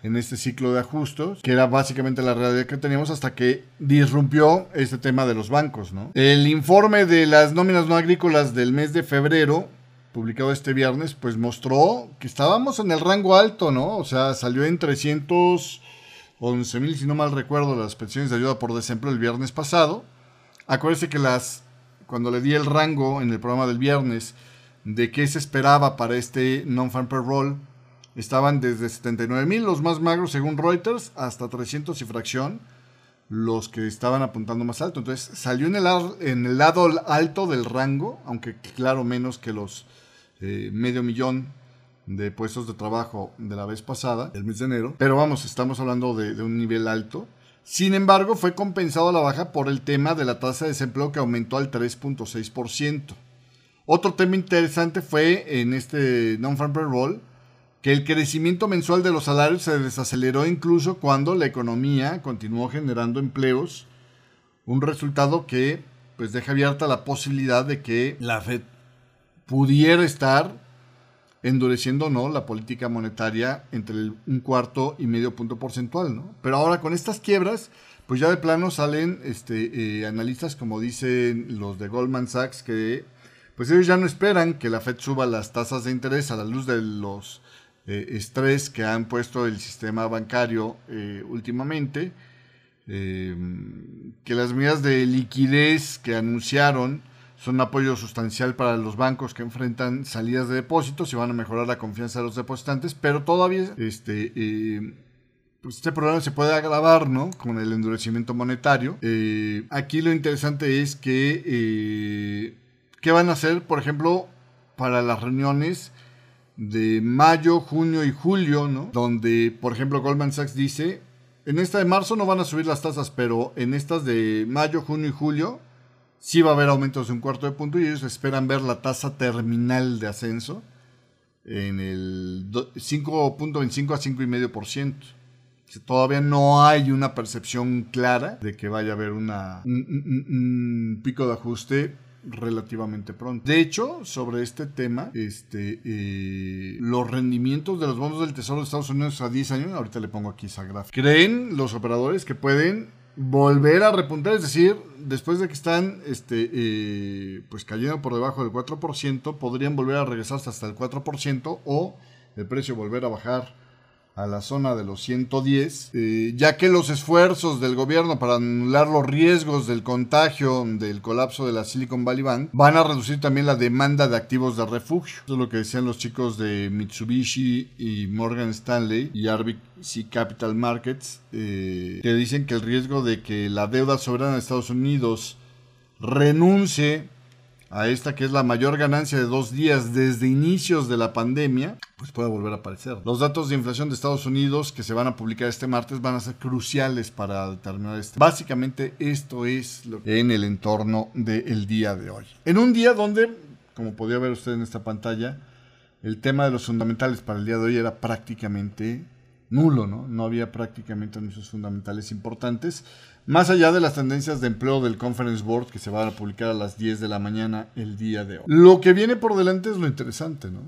en este ciclo de ajustes, que era básicamente la realidad que teníamos hasta que disrumpió este tema de los bancos. El informe de las nóminas no agrícolas del mes de febrero publicado este viernes, pues mostró que estábamos en el rango alto, ¿no? O sea, salió en 311 mil, si no mal recuerdo, las peticiones de ayuda por desempleo el viernes pasado. Acuérdense que las, cuando le di el rango en el programa del viernes de qué se esperaba para este non-farm payroll, estaban desde 79 mil, los más magros según Reuters, hasta 300 y fracción, los que estaban apuntando más alto. Entonces salió en el, en el lado alto del rango, aunque claro menos que los eh, medio millón de puestos de trabajo de la vez pasada, el mes de enero. Pero vamos, estamos hablando de, un nivel alto. Sin embargo, fue compensado a la baja por el tema de la tasa de desempleo que aumentó al 3.6%. Otro tema interesante fue en este non-farm payroll que el crecimiento mensual de los salarios se desaceleró incluso cuando la economía continuó generando empleos, un resultado que pues deja abierta la posibilidad de que la Fed pudiera estar endureciendo no la política monetaria entre un cuarto y medio punto porcentual, ¿no? Pero ahora con estas quiebras, pues ya de plano salen este, eh, analistas como dicen los de Goldman Sachs que pues ellos ya no esperan que la Fed suba las tasas de interés a la luz de los eh, estrés que han puesto el sistema bancario eh, últimamente, que las medidas de liquidez que anunciaron son un apoyo sustancial para los bancos que enfrentan salidas de depósitos y van a mejorar la confianza de los depositantes, pero todavía este, eh, pues este problema se puede agravar ¿no? con el endurecimiento monetario. Eh, aquí lo interesante es que, eh, ¿qué van a hacer, por ejemplo, para las reuniones? de mayo, junio y julio, ¿no? Donde, por ejemplo, Goldman Sachs dice, en esta de marzo no van a subir las tasas, pero en estas de mayo, junio y julio sí va a haber aumentos de un cuarto de punto y ellos esperan ver la tasa terminal de ascenso en el 5.25 a 5,5%. Todavía no hay una percepción clara de que vaya a haber una, un, pico de ajuste relativamente pronto. De hecho, sobre este tema, este, eh, los rendimientos de los bonos del Tesoro de Estados Unidos a 10 años, ahorita le pongo aquí esa gráfica, creen los operadores que pueden volver a repuntar, es decir, después de que están este, eh, pues cayendo por debajo del 4%, podrían volver a regresarse hasta el 4% o el precio volver a bajar a la zona de los 110, eh, ya que los esfuerzos del gobierno para anular los riesgos del contagio del colapso de la Silicon Valley Bank van a reducir también la demanda de activos de refugio. Eso es lo que decían los chicos de Mitsubishi y Morgan Stanley y RBC Capital Markets, eh, que dicen que el riesgo de que la deuda soberana de Estados Unidos renuncie a esta que es la mayor ganancia de dos días desde inicios de la pandemia, pues puede volver a aparecer. Los datos de inflación de Estados Unidos que se van a publicar este martes van a ser cruciales para determinar este. Básicamente esto es lo en el entorno del día de hoy. En un día donde, como podía ver usted en esta pantalla, el tema de los fundamentales para el día de hoy era prácticamente nulo, ¿no? No había prácticamente anuncios fundamentales importantes. Más allá de las tendencias de empleo del Conference Board que se van a publicar a las 10 de la mañana el día de hoy. Lo que viene por delante es lo interesante, ¿no?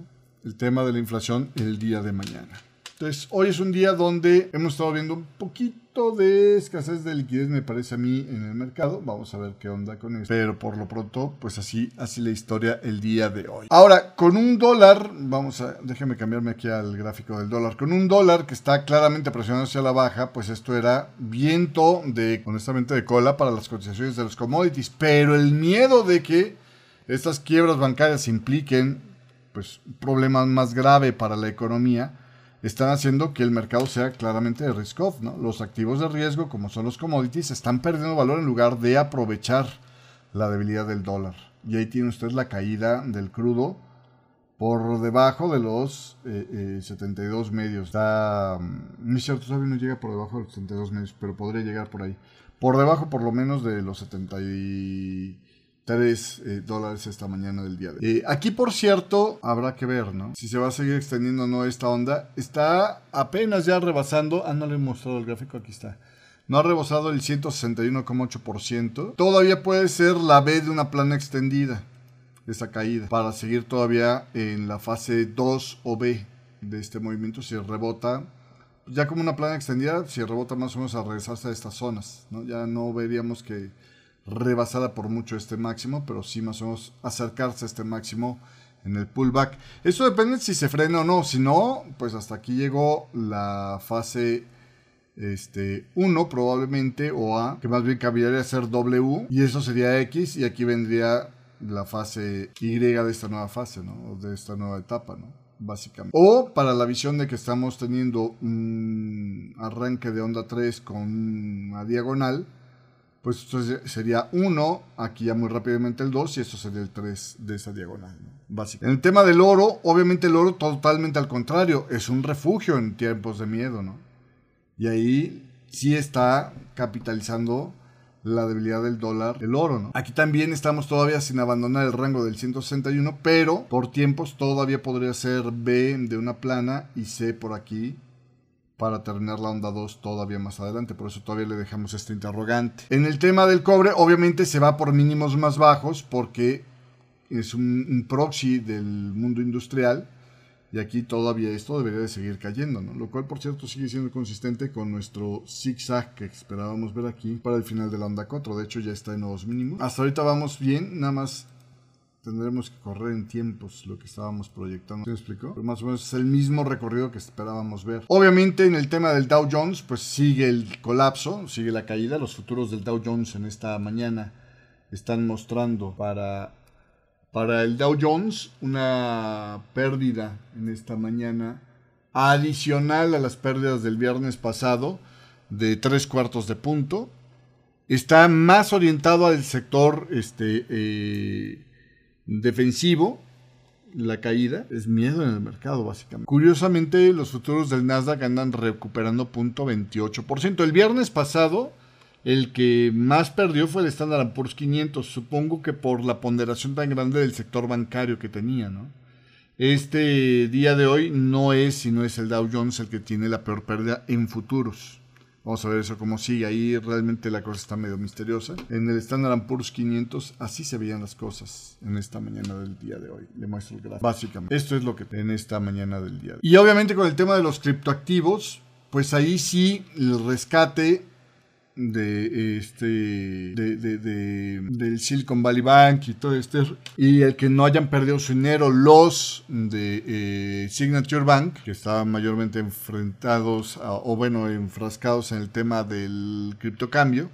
El tema de la inflación el día de mañana. Entonces, hoy es un día donde hemos estado viendo un poquito de escasez de liquidez, me parece a mí, en el mercado. Vamos a ver qué onda con eso. Pero por lo pronto, pues así, así la historia el día de hoy. Ahora, con un dólar, vamos a, déjeme cambiarme aquí al gráfico del dólar. Con un dólar que está claramente presionado hacia la baja, pues esto era viento de, honestamente, de cola para las cotizaciones de los commodities. Pero el miedo de que estas quiebras bancarias impliquen, pues, un problema más grave para la economía están haciendo que el mercado sea claramente de risk off. ¿no? Los activos de riesgo, como son los commodities, están perdiendo valor en lugar de aprovechar la debilidad del dólar. Y ahí tiene usted la caída del crudo por debajo de los 72 eh, eh, medios. Está, mm, no cierto, todavía no llega por debajo de los 72 medios, pero podría llegar por ahí. Por debajo por lo menos de los 70 3 eh, dólares esta mañana del día de hoy. Eh, aquí, por cierto, habrá que ver, ¿no? Si se va a seguir extendiendo o no esta onda. Está apenas ya rebasando. Ah, no le he mostrado el gráfico, aquí está. No ha rebasado el 161,8%. Todavía puede ser la B de una plana extendida. Esa caída. Para seguir todavía en la fase 2 o B de este movimiento. Si rebota ya como una plana extendida, si rebota más o menos a regresarse a estas zonas, ¿no? Ya no veríamos que rebasada por mucho este máximo, pero sí más o menos acercarse a este máximo en el pullback. Eso depende si se frena o no. Si no, pues hasta aquí llegó la fase este 1 probablemente o A, que más bien cabría ser W y eso sería X y aquí vendría la fase Y de esta nueva fase, ¿no? De esta nueva etapa, ¿no? Básicamente. O para la visión de que estamos teniendo un arranque de onda 3 con una diagonal, pues entonces sería 1, aquí ya muy rápidamente el 2 y esto sería el 3 de esa diagonal, básicamente. En el tema del oro, obviamente el oro totalmente al contrario, es un refugio en tiempos de miedo, ¿no? Y ahí sí está capitalizando la debilidad del dólar, el oro, ¿no? Aquí también estamos todavía sin abandonar el rango del 161, pero por tiempos todavía podría ser B de una plana y C por aquí para terminar la onda 2 todavía más adelante, por eso todavía le dejamos este interrogante. En el tema del cobre, obviamente se va por mínimos más bajos porque es un, proxy del mundo industrial y aquí todavía esto debería de seguir cayendo, ¿no? Lo cual, por cierto, sigue siendo consistente con nuestro zigzag que esperábamos ver aquí para el final de la onda 4. De hecho, ya está en nuevos mínimos. Hasta ahorita vamos bien, nada más tendremos que correr en tiempos lo que estábamos proyectando. ¿Se explicó? Pero más o menos es el mismo recorrido que esperábamos ver. Obviamente en el tema del Dow Jones, pues sigue el colapso, sigue la caída. Los futuros del Dow Jones en esta mañana están mostrando para, para el Dow Jones una pérdida en esta mañana adicional a las pérdidas del viernes pasado de tres cuartos de punto. Está más orientado al sector este, eh, defensivo, la caída, es miedo en el mercado, básicamente. Curiosamente, los futuros del Nasdaq andan recuperando 0.28%. El viernes pasado, el que más perdió fue el Standard Poor's 500, supongo que por la ponderación tan grande del sector bancario que tenía, ¿no? Este día de hoy no es, sino es el Dow Jones el que tiene la peor pérdida en futuros. Vamos a ver eso cómo sigue. Ahí realmente la cosa está medio misteriosa. En el Standard Poor's 500 así se veían las cosas en esta mañana del día de hoy. Le muestro el gráfico. Básicamente, esto es lo que en esta mañana del día de hoy. Y obviamente con el tema de los criptoactivos, pues ahí sí el rescate de este de, de, del Silicon Valley Bank y todo este y el que no hayan perdido su dinero los de eh, Signature Bank que estaban mayormente enfrentados o bueno enfrascados en el tema del criptocambio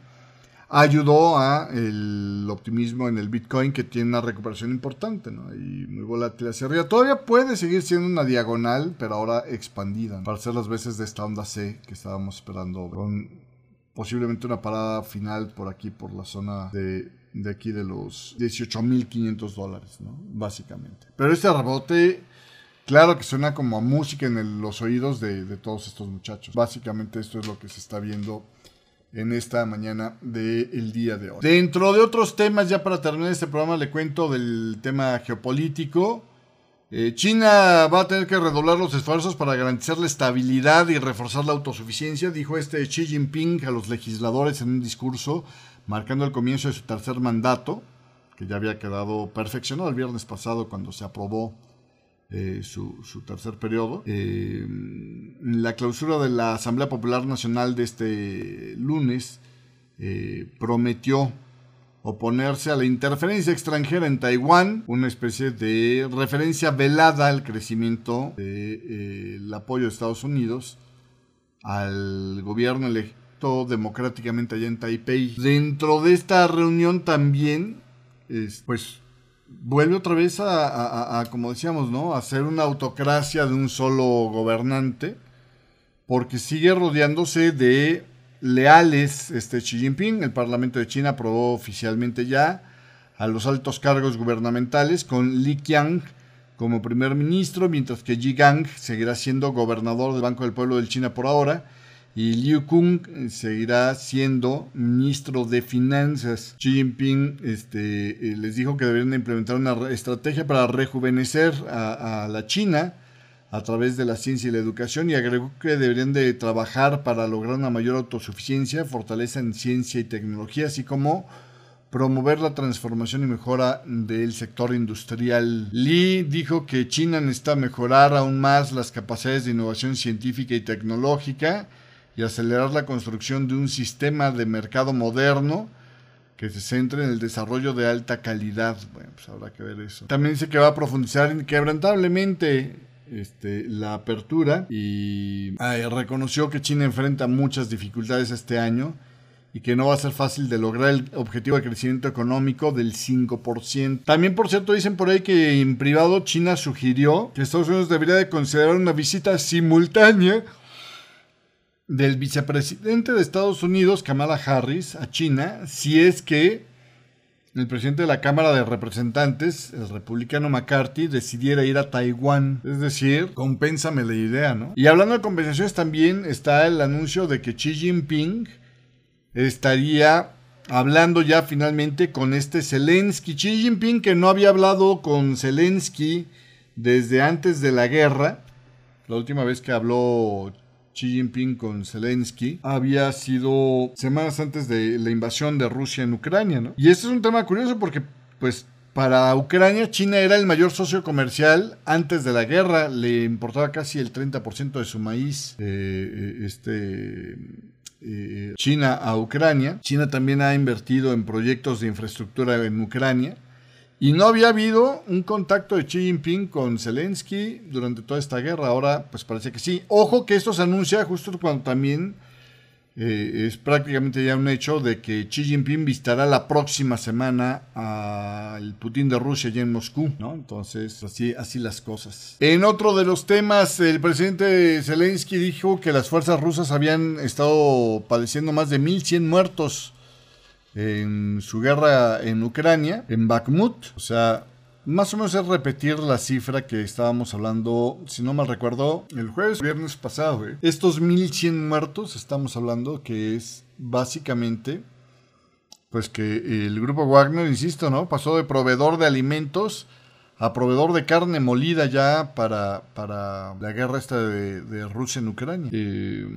ayudó a el optimismo en el Bitcoin que tiene una recuperación importante ¿no? y muy volátil hacia arriba. Todavía puede seguir siendo una diagonal, pero ahora expandida para hacer las veces de esta onda C que estábamos esperando posiblemente una parada final por aquí, por la zona de, de aquí de los 18.500 dólares, ¿no? Básicamente. Pero este rebote, claro que suena como a música en los oídos de, de, todos estos muchachos. Básicamente esto es lo que se está viendo en esta mañana del día de hoy. Dentro de otros temas, ya para terminar este programa, le cuento del tema geopolítico. Eh, China va a tener que redoblar los esfuerzos para garantizar la estabilidad y reforzar la autosuficiencia, dijo este Xi Jinping a los legisladores en un discurso marcando el comienzo de su tercer mandato, que ya había quedado perfeccionado el viernes pasado cuando se aprobó eh, su, tercer periodo. Eh, la clausura de la Asamblea Popular Nacional de este lunes prometió oponerse a la interferencia extranjera en Taiwán, una especie de referencia velada al crecimiento del eh, apoyo de Estados Unidos al gobierno electo democráticamente allá en Taipei. Dentro de esta reunión también, pues vuelve otra vez a, como decíamos, ¿no? A ser una autocracia de un solo gobernante, porque sigue rodeándose de leales este Xi Jinping. El Parlamento de China aprobó oficialmente ya a los altos cargos gubernamentales con Li Qiang como primer ministro, mientras que Yi Gang seguirá siendo gobernador del Banco del Pueblo de China por ahora y Liu Kung seguirá siendo ministro de Finanzas. Xi Jinping este, eh, les dijo que deberían implementar una estrategia para rejuvenecer a la China a través de la ciencia y la educación y agregó que deberían de trabajar para lograr una mayor autosuficiencia, fortaleza en ciencia y tecnología, así como promover la transformación y mejora del sector industrial. Li dijo que China necesita mejorar aún más las capacidades de innovación científica y tecnológica y acelerar la construcción de un sistema de mercado moderno que se centre en el desarrollo de alta calidad. Bueno, pues habrá que ver eso. También dice que va a profundizar inquebrantablemente este, la apertura y reconoció que China enfrenta muchas dificultades este año y que no va a ser fácil de lograr el objetivo de crecimiento económico del 5%. También, por cierto, dicen por ahí que en privado China sugirió que Estados Unidos debería de considerar una visita simultánea del vicepresidente de Estados Unidos, Kamala Harris, a China, si es que el presidente de la Cámara de Representantes, el republicano McCarthy, decidiera ir a Taiwán. Es decir, compénsame la idea, ¿no? Y hablando de compensaciones, también está el anuncio de que Xi Jinping estaría hablando ya finalmente con este Zelensky. Xi Jinping que no había hablado con Zelensky desde antes de la guerra. La última vez que habló Xi Jinping con Zelensky había sido semanas antes de la invasión de Rusia en Ucrania, ¿no? Y este es un tema curioso porque, pues, para Ucrania, China era el mayor socio comercial antes de la guerra. Le importaba casi el 30% de su maíz. Eh, eh, este. Eh, China a Ucrania. China también ha invertido en proyectos de infraestructura en Ucrania. Y no había habido un contacto de Xi Jinping con Zelensky durante toda esta guerra. Ahora, pues parece que sí. Ojo que esto se anuncia justo cuando también eh, es prácticamente ya un hecho de que Xi Jinping visitará la próxima semana al Putin de Rusia allá en Moscú, ¿no? Entonces, así, así las cosas. En otro de los temas, el presidente Zelensky dijo que las fuerzas rusas habían estado padeciendo más de 1.100 muertos en su guerra en Ucrania, en Bakhmut. O sea, más o menos es repetir la cifra que estábamos hablando, si no mal recuerdo, el jueves, viernes pasado. ¿eh? Estos 1100 muertos, estamos hablando que es básicamente, pues que el grupo Wagner, insisto, ¿no? Pasó de proveedor de alimentos a proveedor de carne molida ya para, para la guerra esta de, Rusia en Ucrania. Eh,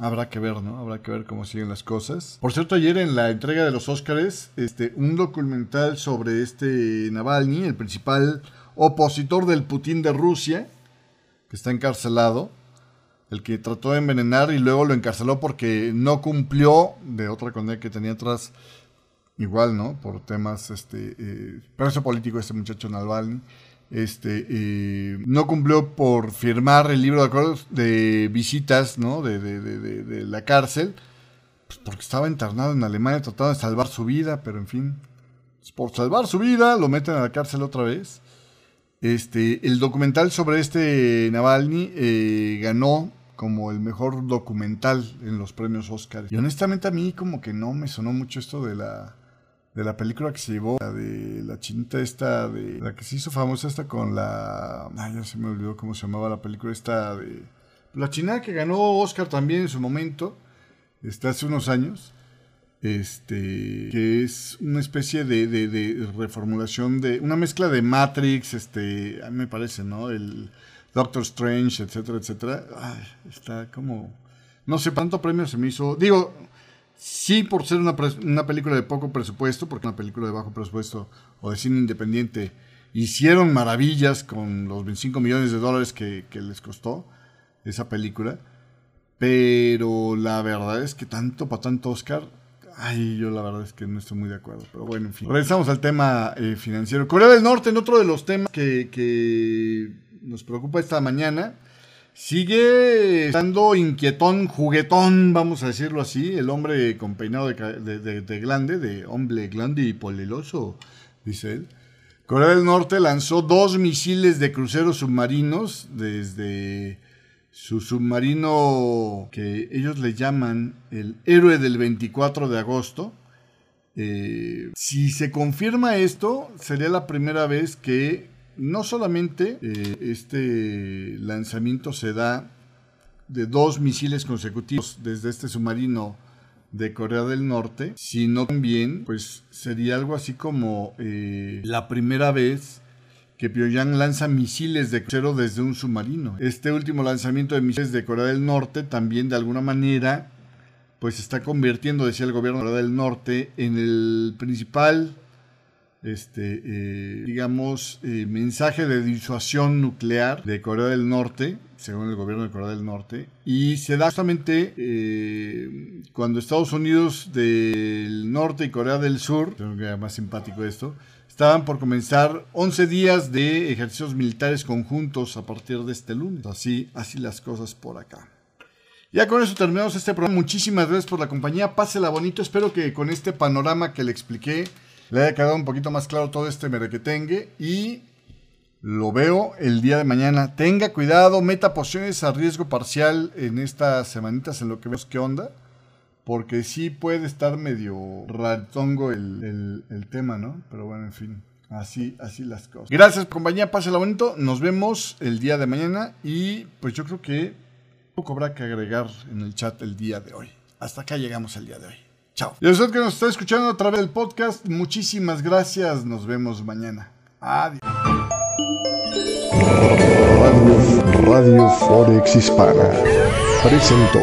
habrá que ver, ¿no? Habrá que ver cómo siguen las cosas. Por cierto, ayer en la entrega de los Óscares, este, un documental sobre este Navalny, el principal opositor del Putin de Rusia, que está encarcelado, el que trató de envenenar y luego lo encarceló porque no cumplió de otra condena que tenía atrás, igual, ¿no? Por temas, este, eh, preso político este muchacho Navalny este, no cumplió por firmar el libro de acuerdos de visitas ¿no? de, de la cárcel, pues porque estaba internado en Alemania tratando de salvar su vida, pero en fin, pues por salvar su vida lo meten a la cárcel otra vez. Este, el documental sobre este Navalny eh, ganó como el mejor documental en los premios Oscar. Y honestamente a mí como que no me sonó mucho esto de la de la película que se llevó, la de la chinita esta, de la que se hizo famosa esta con la... Ay, ya se me olvidó cómo se llamaba la película esta de... La china que ganó Oscar también en su momento, este, hace unos años, este, que es una especie de, de, de, reformulación de, una mezcla de Matrix, este, a mí me parece, ¿no? El Doctor Strange, etcétera, etcétera. Ay, está como, no sé, tanto premio se me hizo, digo, Sí, por ser una, una, película de poco presupuesto, porque una película de bajo presupuesto o de cine independiente, hicieron maravillas con los 25 millones de dólares que, que les costó esa película. Pero la verdad es que tanto para tanto Oscar, ay, yo la verdad es que no estoy muy de acuerdo. Pero bueno, en fin. Regresamos al tema eh, financiero. Corea del Norte, en otro de los temas que, que nos preocupa esta mañana, Sigue estando inquietón, juguetón, vamos a decirlo así, el hombre con peinado de, de, de, de hombre glande y poleloso, dice él. Corea del Norte lanzó dos misiles de cruceros submarinos desde su submarino que ellos le llaman el héroe del 24 de agosto. Eh, si se confirma esto, sería la primera vez que no solamente eh, este lanzamiento se da de dos misiles consecutivos desde este submarino de Corea del Norte, sino también, pues sería algo así como eh, la primera vez que Pyongyang lanza misiles de crucero desde un submarino. Este último lanzamiento de misiles de Corea del Norte también de alguna manera pues está convirtiendo, decía el gobierno de Corea del Norte, en el principal este, eh, digamos, mensaje de disuasión nuclear de Corea del Norte, según el gobierno de Corea del Norte, y se da justamente eh, cuando Estados Unidos del Norte y Corea del Sur, creo que más simpático esto, estaban por comenzar 11 días de ejercicios militares conjuntos a partir de este lunes. Así, así las cosas por acá. Ya con eso terminamos este programa. Muchísimas gracias por la compañía. Pásela bonito. Espero que con este panorama que le expliqué le haya quedado un poquito más claro todo este merequetengue y lo veo el día de mañana. Tenga cuidado, meta pociones a riesgo parcial en estas semanitas en lo que vemos qué onda. Porque sí puede estar medio ratongo el, el, tema, ¿no? Pero bueno, en fin. Así, así las cosas. Gracias, compañía. Pásela bonito. Nos vemos el día de mañana. Y pues yo creo que poco habrá que agregar en el chat el día de hoy. Hasta acá llegamos el día de hoy. Chao. Y a usted que nos está escuchando a través del podcast, muchísimas gracias. Nos vemos mañana. Adiós. Radio, Radio Forex Hispana presentó.